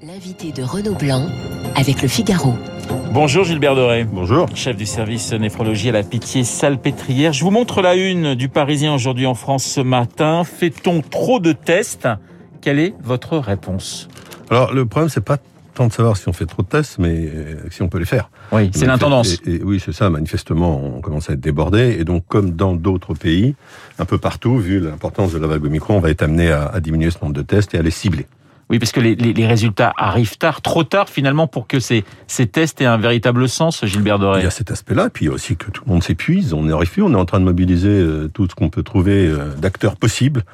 L'invité de Renaud Blanc avec le Figaro. Bonjour Gilbert Doré. Bonjour. Chef du service néphrologie à la Pitié Salpêtrière. Je vous montre la une du Parisien aujourd'hui en France ce matin. Fait-on trop de tests? Quelle est votre réponse? Alors le problème c'est pas tant de savoir si on fait trop de tests, mais euh, si on peut les faire. Oui, c'est l'intendance. Et, et, oui, c'est ça. Manifestement, on commence à être débordé, et donc comme dans d'autres pays, un peu partout, vu l'importance de la vague Omicron, on va être amené à, à diminuer ce nombre de tests et à les cibler. Oui, parce que les, les, les, résultats arrivent tard, trop tard finalement pour que ces, ces tests aient un véritable sens, Gilbert Doré. Il y a cet aspect-là, puis il y a aussi que tout le monde s'épuise, on n'y arrive plus, on est en train de mobiliser euh, tout ce qu'on peut trouver euh, d'acteurs possibles.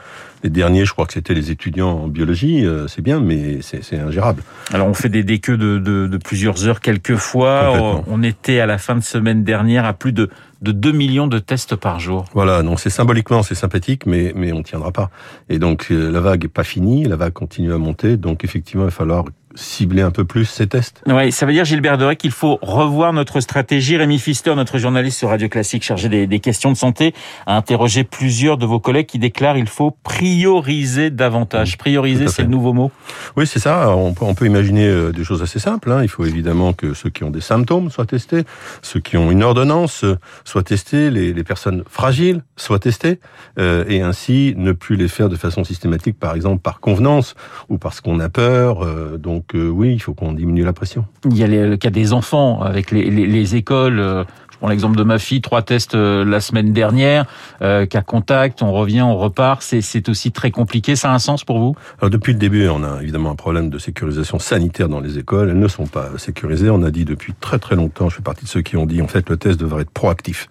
Les derniers, je crois que c'était les étudiants en biologie, euh, c'est bien, mais c'est ingérable. Alors on fait des déqueux de, de, de plusieurs heures quelquefois. On était à la fin de semaine dernière à plus de de 2 millions de tests par jour. Voilà, donc c'est symboliquement, c'est sympathique, mais, mais on ne tiendra pas. Et donc la vague n'est pas finie, la vague continue à monter, donc effectivement, il va falloir cibler un peu plus ces tests. Oui, ça veut dire, Gilbert Doré, qu'il faut revoir notre stratégie. Rémi Fister, notre journaliste sur Radio Classique chargé des, des, questions de santé, a interrogé plusieurs de vos collègues qui déclarent qu'il faut prioriser davantage. Prioriser, c'est le nouveau mot Oui, c'est ça. On peut, on peut imaginer euh, des choses assez simples. Hein. Il faut évidemment que ceux qui ont des symptômes soient testés, ceux qui ont une ordonnance euh, soient testés, les, les personnes fragiles soient testées, euh, et ainsi ne plus les faire de façon systématique, par exemple par convenance ou parce qu'on a peur. Euh, donc donc euh, oui, il faut qu'on diminue la pression. Il y a le cas des enfants avec les, les, les écoles. Euh, je prends l'exemple de ma fille, trois tests euh, la semaine dernière, cas contact, on revient, on repart. C'est aussi très compliqué. Ça a un sens pour vous? Alors depuis le début, on a évidemment un problème de sécurisation sanitaire dans les écoles. Elles ne sont pas sécurisées. On a dit depuis très très longtemps, je fais partie de ceux qui ont dit en fait le test devrait être proactif.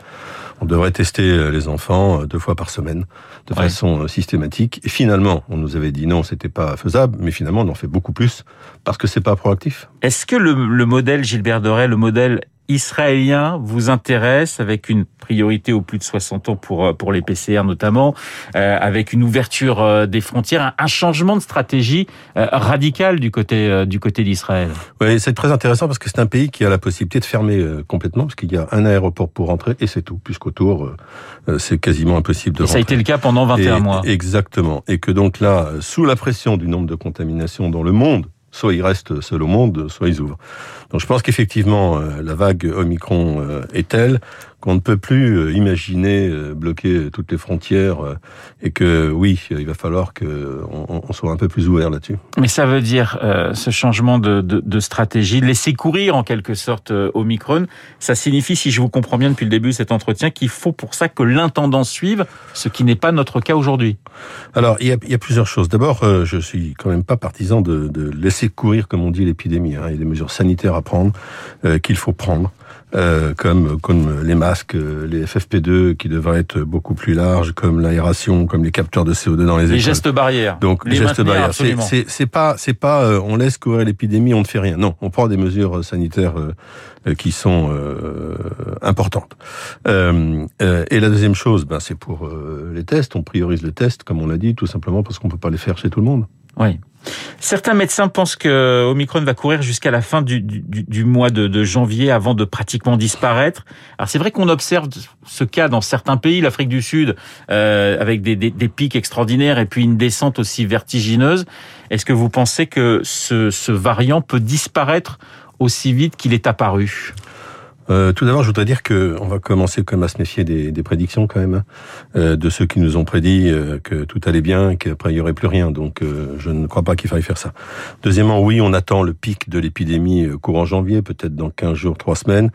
On devrait tester les enfants deux fois par semaine, de ouais. façon systématique. Et finalement, on nous avait dit non, c'était pas faisable, mais finalement, on en fait beaucoup plus parce que c'est pas proactif. Est-ce que le, le modèle Gilbert Doré, le modèle israélien vous intéresse avec une priorité aux plus de 60 ans pour pour les PCR notamment euh, avec une ouverture euh, des frontières un, un changement de stratégie euh, radical du côté euh, du côté d'Israël. Oui, c'est très intéressant parce que c'est un pays qui a la possibilité de fermer euh, complètement parce qu'il y a un aéroport pour rentrer et c'est tout puisqu'autour euh, c'est quasiment impossible de et rentrer. Ça a été le cas pendant 21 et, mois. Exactement et que donc là sous la pression du nombre de contaminations dans le monde soit ils restent seuls au monde, soit ils ouvrent. Donc je pense qu'effectivement, euh, la vague Omicron euh, est telle qu'on ne peut plus euh, imaginer euh, bloquer toutes les frontières euh, et que oui, il va falloir qu'on on soit un peu plus ouvert là-dessus. Mais ça veut dire euh, ce changement de, de, de, stratégie, laisser courir en quelque sorte Omicron, ça signifie, si je vous comprends bien depuis le début de cet entretien, qu'il faut pour ça que l'intendance suive, ce qui n'est pas notre cas aujourd'hui. Alors, il y, a, il y, a, plusieurs choses. D'abord, euh, je suis quand même pas partisan de, de laisser courir, comme on dit, l'épidémie. Hein. Il y a des mesures sanitaires à prendre, euh, qu'il faut prendre. Euh, comme comme les masques, les FFP2 qui devraient être beaucoup plus larges, comme l'aération, comme les capteurs de CO2 dans les, les écoles. Les gestes barrières. Donc les, gestes barrières. C'est pas c'est pas euh, on laisse courir l'épidémie, on ne fait rien. Non, on prend des mesures sanitaires euh, qui sont euh, importantes. Euh, et la deuxième chose, ben, c'est pour les tests. On priorise les tests, comme on l'a dit, tout simplement parce qu'on peut pas les faire chez tout le monde. Oui. Certains médecins pensent que Omicron va courir jusqu'à la fin du, du, mois de, de, janvier avant de pratiquement disparaître. Alors c'est vrai qu'on observe ce cas dans certains pays, l'Afrique du Sud, euh, avec des, des, des, pics extraordinaires et puis une descente aussi vertigineuse. Est-ce que vous pensez que ce, ce variant peut disparaître aussi vite qu'il est apparu? Euh, tout d'abord, je voudrais dire que on va commencer quand même à se méfier des, des prédictions quand même, hein, euh, de ceux qui nous ont prédit euh, que tout allait bien, qu'après il y aurait plus rien. Donc, euh, je ne crois pas qu'il faille faire ça. Deuxièmement, oui, on attend le pic de l'épidémie euh, courant janvier, peut-être dans 15 jours, 3 semaines,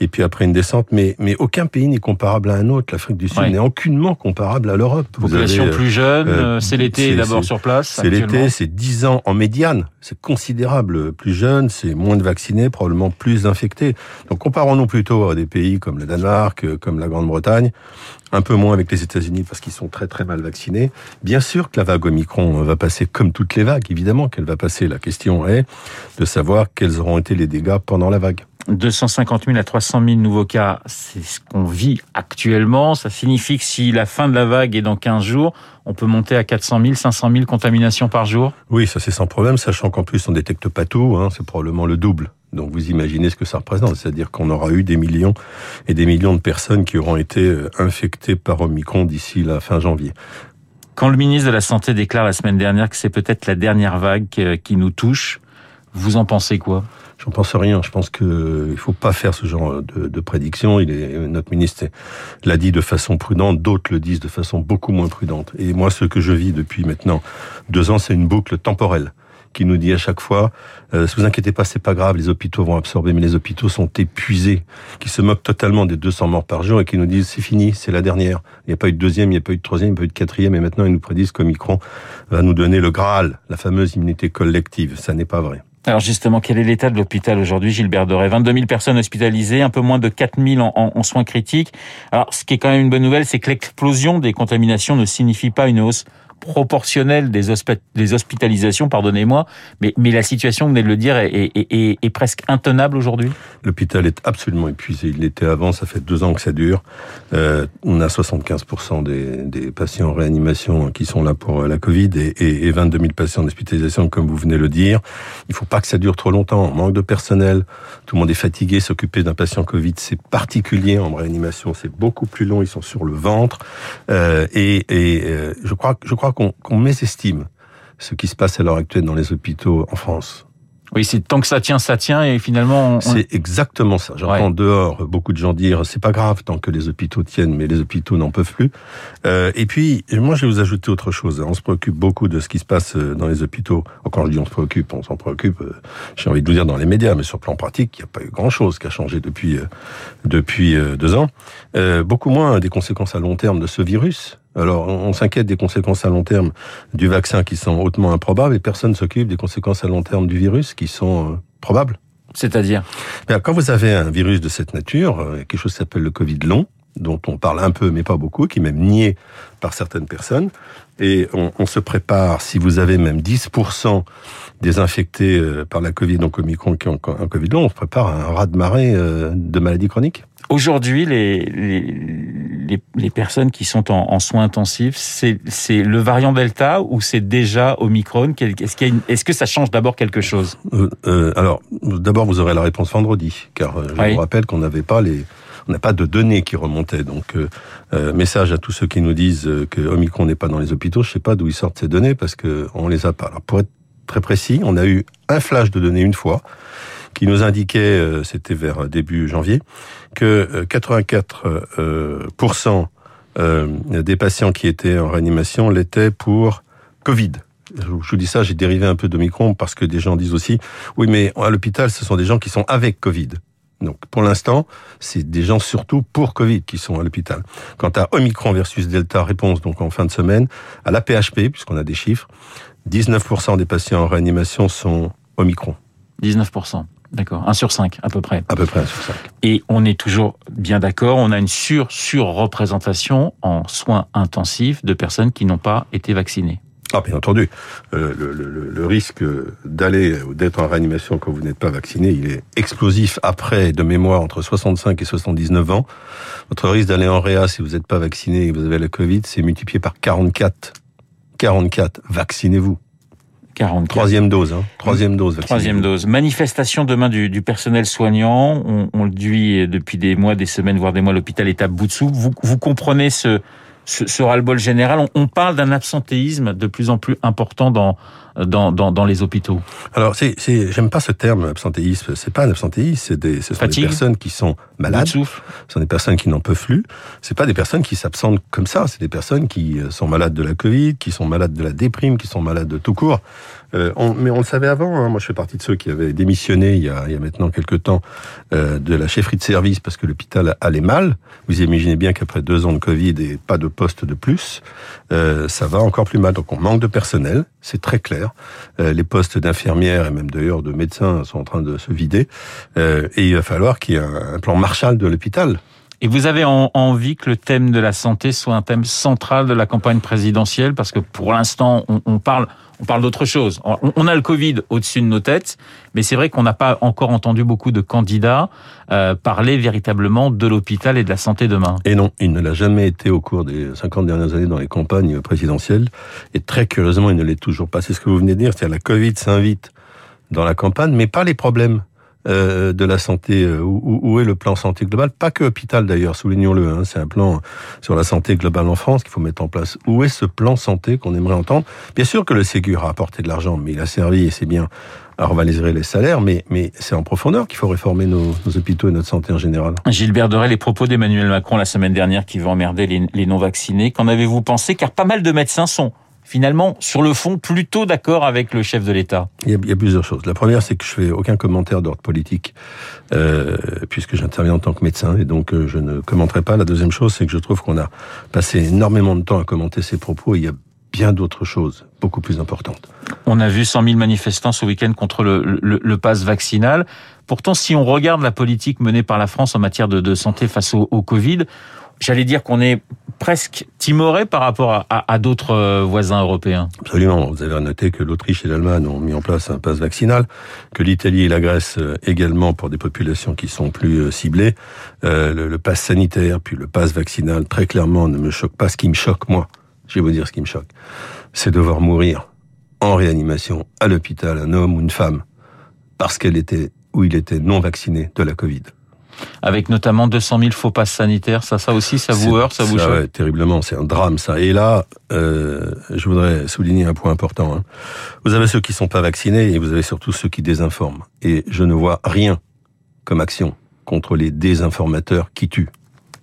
et puis après une descente. Mais, mais aucun pays n'est comparable à un autre. L'Afrique du Sud ouais. n'est aucunement comparable à l'Europe. Population avez, plus jeune, euh, c'est l'été d'abord sur place. C'est l'été, c'est 10 ans en médiane. C'est considérable. Plus jeune, c'est moins de vaccinés, probablement plus infectés. Donc, comparons comparons-nous plutôt à des pays comme le Danemark, comme la Grande-Bretagne, un peu moins avec les États-Unis parce qu'ils sont très très mal vaccinés. Bien sûr que la vague Omicron va passer comme toutes les vagues, évidemment qu'elle va passer. La question est de savoir quels auront été les dégâts pendant la vague. 250 000 à 300 000 nouveaux cas, c'est ce qu'on vit actuellement. Ça signifie que si la fin de la vague est dans 15 jours, on peut monter à 400 000, 500 000 contaminations par jour? Oui, ça c'est sans problème, sachant qu'en plus on détecte pas tout, hein, c'est probablement le double. Donc vous imaginez ce que ça représente, c'est-à-dire qu'on aura eu des millions et des millions de personnes qui auront été euh, infectées par Omicron d'ici la fin janvier. Quand le ministre de la Santé déclare la semaine dernière que c'est peut-être la dernière vague qui nous touche, Vous en pensez quoi? J'en pense rien. Je pense que il faut pas faire ce genre de, de prédiction. Il est, notre ministre l'a dit de façon prudente, d'autres le disent de façon beaucoup moins prudente. Et moi, ce que je vis depuis maintenant deux ans, c'est une boucle temporelle qui nous dit à chaque fois euh, vous inquiétez pas, c'est pas grave, les hôpitaux vont absorber, mais les hôpitaux sont épuisés, qui se moquent totalement des 200 morts par jour et qui nous disent c'est fini, c'est la dernière. Il n'y a pas eu de deuxième, il n'y a pas eu de troisième, il n'y a pas eu de quatrième, et maintenant ils nous prédisent qu'Omicron va nous donner le Graal, la fameuse immunité collective. Ça n'est pas vrai. Alors justement, quel est l'état de l'hôpital aujourd'hui, Gilbert Doré? 22 000 personnes hospitalisées, un peu moins de 4 000 en, en, soins critiques. Alors, ce qui est quand même une bonne nouvelle, c'est que l'explosion des contaminations ne signifie pas une hausse proportionnelle des, hospitalisations, pardonnez-moi, mais, mais la situation, vous venez de le dire, est, presque intenable aujourd'hui? L'hôpital est absolument épuisé. Il l'était avant, ça fait deux ans que ça dure. Euh, on a 75% des, patients en réanimation qui sont là pour la Covid et, et 22 000 patients en hospitalisation, comme vous venez de le dire. Il faut pas que ça dure trop longtemps. On manque de personnel, tout le monde est fatigué. S'occuper d'un patient Covid, c'est particulier en réanimation, c'est beaucoup plus long. Ils sont sur le ventre euh, et, euh, je crois, je crois qu'on mésestime ce qui se passe à l'heure actuelle dans les hôpitaux en France. Oui, c'est tant que ça tient, ça tient, et finalement. On... C'est exactement ça. J'entends dehors beaucoup de gens dire c'est pas grave tant que les hôpitaux tiennent, mais les hôpitaux n'en peuvent plus. Euh, et puis, moi, je vais vous ajouter autre chose. On se préoccupe beaucoup de ce qui se passe euh, dans les hôpitaux. Quand je dis on se préoccupe, on s'en préoccupe. Euh, j'ai envie de vous dire dans les médias, mais sur le plan pratique, il n'y a pas eu grand-chose qui a changé depuis euh, depuis deux ans. beaucoup moins des conséquences à long terme de ce virus. Alors, on s'inquiète des conséquences à long terme du vaccin qui sont hautement improbables et personne ne s'occupe des conséquences à long terme du virus qui sont euh, probables. C'est-à-dire? Quand vous avez un virus de cette nature, euh, quelque chose qui s'appelle le Covid long, dont on parle un peu mais pas beaucoup, qui est même nié par certaines personnes, et on, on se prépare, si vous avez même 10% des infectés euh, par la Covid, donc Omicron qui ont un Covid long, on se prépare à un ras-de-marée de maladies chroniques. Aujourd'hui, les, les, les, personnes qui sont en, en soins intensifs, c'est le variant Delta ou c'est déjà Omicron? Est-ce est -ce que ça change d'abord quelque chose? Euh, euh, Alors, d'abord, vous aurez la réponse vendredi, car euh, je vous rappelle qu'on n'avait pas les... On n'a pas de données qui remontaient. Donc, euh, message à tous ceux qui nous disent que Omicron n'est pas dans les hôpitaux. Je ne sais pas d'où ils sortent ces données parce qu'on les a pas. Alors, pour être très précis, on a eu un flash de données une fois qui nous indiquait, euh, c'était vers début janvier, que 84% euh, euh, des patients qui étaient en réanimation l'étaient pour Covid. Je vous dis ça, j'ai dérivé un peu de micron parce que des gens disent aussi, oui, mais à l'hôpital, ce sont des gens qui sont avec Covid. Donc, pour l'instant, c'est des gens surtout pour Covid qui sont à l'hôpital. Quant à Omicron versus Delta, réponse donc en fin de semaine, à la PHP, puisqu'on a des chiffres, 19% des patients en réanimation sont Omicron. 19%. D'accord, 1 sur 5 à peu près. À peu près 1 sur 5. Et on est toujours bien d'accord, on a une sur-surreprésentation en soins intensifs de personnes qui n'ont pas été vaccinées. Ah, bien entendu. Euh, le, le, le, risque d'aller ou d'être en réanimation quand vous n'êtes pas vacciné, il est explosif après, de mémoire, entre 65 et 79 ans. Votre risque d'aller en réa si vous n'êtes pas vacciné et que vous avez la Covid, c'est multiplié par 44. 44. Vaccinez-vous. 44. Troisième dose, hein. Troisième dose. Troisième dose. Manifestation demain du, du personnel soignant. On, on, le dit depuis des mois, des semaines, voire des mois. L'hôpital est à bout de. Vous, vous comprenez ce, ce, ce ras-le-bol général. On, on, parle d'un absentéisme de plus en plus important dans dans, dans, dans les hôpitaux. Alors, c'est, c'est, j'aime pas ce terme absentéisme. C'est pas un absentéisme, c'est des, ce sont des personnes qui sont malades. Ce sont des personnes qui n'en peuvent plus. C'est pas des personnes qui s'absentent comme ça. C'est des personnes qui euh, sont malades de la Covid, qui sont malades de la déprime, qui sont malades de tout court. Euh, on, mais on le savait avant. Hein. Moi, je fais partie de ceux qui avaient démissionné il y a, il y a maintenant quelques temps euh, de la chefferie de service parce que l'hôpital allait mal. Vous imaginez bien qu'après deux ans de Covid et pas de poste de plus, euh, ça va encore plus mal. Donc, on manque de personnel. C'est très clair. Euh, les postes d'infirmières et même d'ailleurs de médecins sont en train de se vider. Euh, et il va falloir qu'il y ait un, un plan Marshall de l'hôpital. Et vous avez envie que le thème de la santé soit un thème central de la campagne présidentielle? Parce que pour l'instant, on, on, parle, on parle d'autre chose. On, a le Covid au-dessus de nos têtes, mais c'est vrai qu'on n'a pas encore entendu beaucoup de candidats euh, parler véritablement de l'hôpital et de la santé demain. Et non, il ne l'a jamais été au cours des 50 dernières années dans les campagnes présidentielles. Et très curieusement, il ne l'est toujours pas. C'est ce que vous venez de dire, c'est-à-dire la Covid s'invite dans la campagne, mais pas les problèmes. Euh, de la santé, euh, où, où, est le plan santé global? Pas que hôpital d'ailleurs, soulignons-le, hein, c'est un plan sur la santé globale en France qu'il faut mettre en place. Où est ce plan santé qu'on aimerait entendre? Bien sûr que le Ségur a apporté de l'argent, mais il a servi, et c'est bien, à revaloriser les salaires, mais, mais c'est en profondeur qu'il faut réformer nos, nos, hôpitaux et notre santé en général. Gilbert Doré, les propos d'Emmanuel Macron la semaine dernière qui veut emmerder les, les non-vaccinés, qu'en avez-vous pensé? Car pas mal de médecins sont finalement, sur le fond, plutôt d'accord avec le chef de l'État il, il y, a, plusieurs choses. La première, c'est que je fais aucun commentaire d'ordre politique, euh, puisque j'interviens en tant que médecin, et donc euh, je ne commenterai pas. La deuxième chose, c'est que je trouve qu'on a passé énormément de temps à commenter ces propos. Et il y a bien d'autres choses beaucoup plus importantes. On a vu 100 000 manifestants ce week-end contre le, le, le pass vaccinal. Pourtant, si on regarde la politique menée par la France en matière de, de santé face au, au Covid, j'allais dire qu'on est presque timoré par rapport à, d'autres voisins européens. Absolument. Vous avez noté que l'Autriche et l'Allemagne ont mis en place un pass vaccinal, que l'Italie et la Grèce également pour des populations qui sont plus ciblées. Euh, le, le pass sanitaire, puis le pass vaccinal, très clairement, ne me choque pas. Ce qui me choque, moi, je vais vous dire ce qui me choque, c'est de voir mourir en réanimation à l'hôpital un homme ou une femme parce qu'elle était ou il était non vacciné de la Covid avec notamment 200 000 faux passes sanitaires. Ça, ça aussi, ça vous heurte, ça vous choque ouais, Terriblement, c'est un drame ça. Et là, euh, je voudrais souligner un point important. Hein. Vous avez ceux qui sont pas vaccinés et vous avez surtout ceux qui désinforment. Et je ne vois rien comme action contre les désinformateurs qui tuent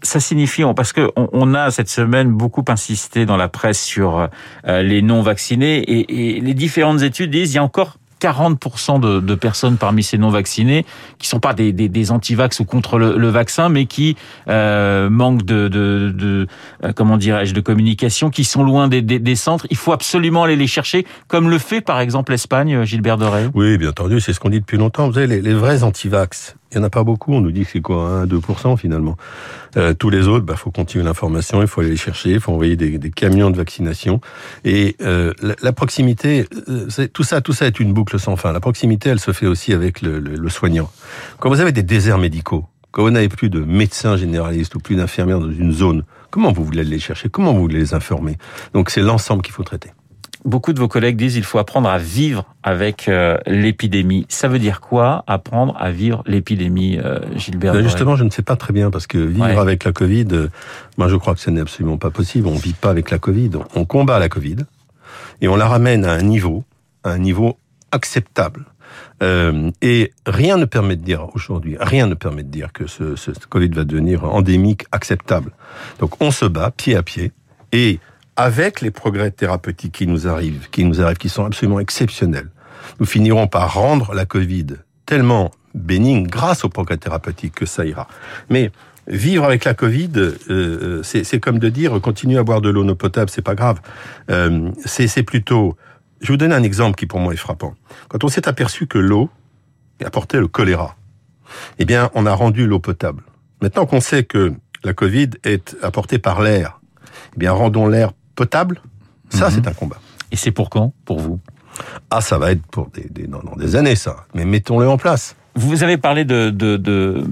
ça signifie parce que on, a cette semaine beaucoup insisté dans la presse sur euh, les non vaccinés et, et, les différentes études disent il y a encore 40% de, de, personnes parmi ces non vaccinés qui sont pas des, des, des anti-vax ou contre le, le, vaccin, mais qui euh, manquent de, de, de euh, comment dirais-je de communication, qui sont loin des, des, centres. Il faut absolument aller les chercher, comme le fait par exemple l'Espagne, Gilbert Doré. Oui, bien entendu, c'est ce qu'on dit depuis longtemps. Vous savez, les, les vrais anti-vax, il y en a pas beaucoup. On nous dit que c'est quoi, 1 2% finalement. Euh, tous les autres, bah, faut continuer l'information, il faut aller les chercher, il faut envoyer des, des camions de vaccination. Et euh, la, proximité, euh, tout ça, tout ça est une boucle sans fin. La proximité, elle se fait aussi avec le, le, le soignant. Quand vous avez des déserts médicaux, quand vous n'avez plus de médecins généralistes ou plus d'infirmières dans une zone, comment vous voulez les chercher? Comment vous voulez les informer? Donc c'est l'ensemble qu'il faut traiter beaucoup de vos collègues disent qu'il faut apprendre à vivre avec euh, l'épidémie. Ça veut dire quoi, apprendre à vivre l'épidémie, euh, Gilbert ben Justement, je ne sais pas très bien, parce que vivre ouais. avec la Covid, euh, moi je crois que ce n'est absolument pas possible. On ne vit pas avec la Covid, on combat la Covid, et on la ramène à un niveau, à un niveau acceptable. Euh, et rien ne permet de dire aujourd'hui, rien ne permet de dire que ce, ce Covid va devenir endémique, acceptable. Donc on se bat pied à pied, et avec les progrès thérapeutiques qui nous arrivent, qui nous arrivent, qui sont absolument exceptionnels, nous finirons par rendre la Covid tellement bénigne grâce aux progrès thérapeutiques que ça ira. Mais vivre avec la Covid, euh, c'est comme de dire continuer à boire de l'eau non potable, c'est pas grave. Euh, c'est plutôt. Je vous donner un exemple qui pour moi est frappant. Quand on s'est aperçu que l'eau apportait le choléra, eh bien, on a rendu l'eau potable. Maintenant qu'on sait que la Covid est apportée par l'air, eh bien, rendons l'air potable, ça, mmh. c'est un combat. Et c'est pour quand, pour vous? Ah, ça va être pour des, des, non, non, des années, ça. Mais mettons-le en place. Vous avez parlé de, de, de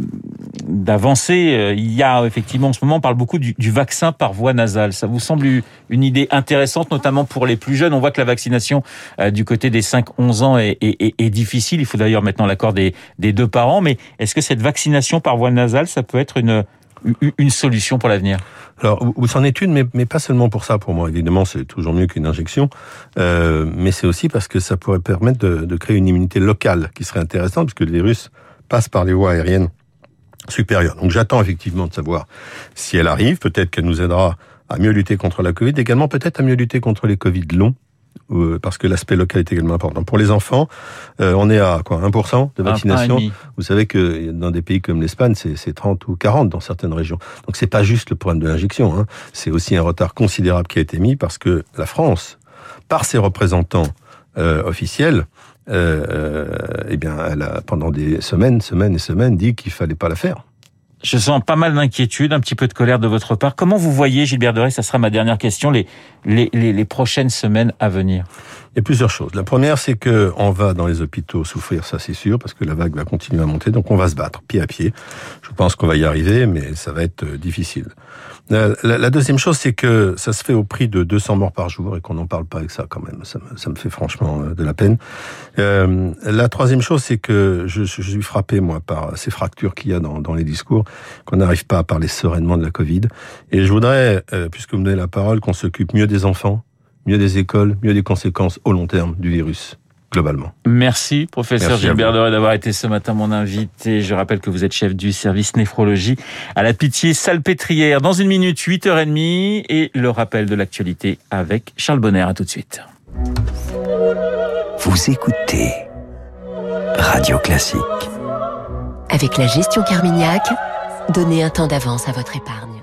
d'avancer. Il y a effectivement en ce moment, on parle beaucoup du, du, vaccin par voie nasale. Ça vous semble une idée intéressante, notamment pour les plus jeunes. On voit que la vaccination euh, du côté des 5-11 ans est, est, est, difficile. Il faut d'ailleurs maintenant l'accord des, des deux parents. Mais est-ce que cette vaccination par voie nasale, ça peut être une, une solution pour l'avenir alors, c'en est une, mais, mais, pas seulement pour ça. Pour moi, évidemment, c'est toujours mieux qu'une injection, euh, mais c'est aussi parce que ça pourrait permettre de, de, créer une immunité locale qui serait intéressante, puisque le virus passe par les voies aériennes supérieures. Donc, j'attends effectivement de savoir si elle arrive. Peut-être qu'elle nous aidera à mieux lutter contre la Covid, également peut-être à mieux lutter contre les Covid longs, parce que l'aspect local est également important. Pour les enfants, euh, on est à quoi 1% de vaccination. Vous savez que dans des pays comme l'Espagne, c'est 30 ou 40 dans certaines régions. Donc c'est pas juste le problème de l'injection, hein. c'est aussi un retard considérable qui a été mis parce que la France, par ses représentants euh, officiels, euh, eh bien, elle a pendant des semaines, semaines et semaines dit qu'il fallait pas la faire. Je sens pas mal d'inquiétude, un petit peu de colère de votre part. Comment vous voyez, Gilbert Doré, ça sera ma dernière question, les, les, les, les prochaines semaines à venir? Il y a plusieurs choses. La première, c'est que on va dans les hôpitaux souffrir, ça c'est sûr, parce que la vague va continuer à monter, donc on va se battre pied à pied. Je pense qu'on va y arriver, mais ça va être difficile. La, la, deuxième chose, c'est que ça se fait au prix de 200 morts par jour et qu'on n'en parle pas avec ça quand même. Ça me, ça me fait franchement de la peine. Euh, la troisième chose, c'est que je, je, suis frappé, moi, par ces fractures qu'il y a dans, dans les discours, qu'on n'arrive pas à parler sereinement de la Covid. Et je voudrais, euh, puisque vous me donnez la parole, qu'on s'occupe mieux des enfants, mieux des écoles, mieux des conséquences au long terme du virus. Globalement. Merci, professeur Merci Gilbert. Doré, d'avoir été ce matin mon invité. Je rappelle que vous êtes chef du service néphrologie à la Pitié Salpêtrière. Dans une minute, 8h30 et le rappel de l'actualité avec Charles Bonner. À tout de suite. Vous écoutez Radio Classique. Avec la gestion Carmignac, donnez un temps d'avance à votre épargne.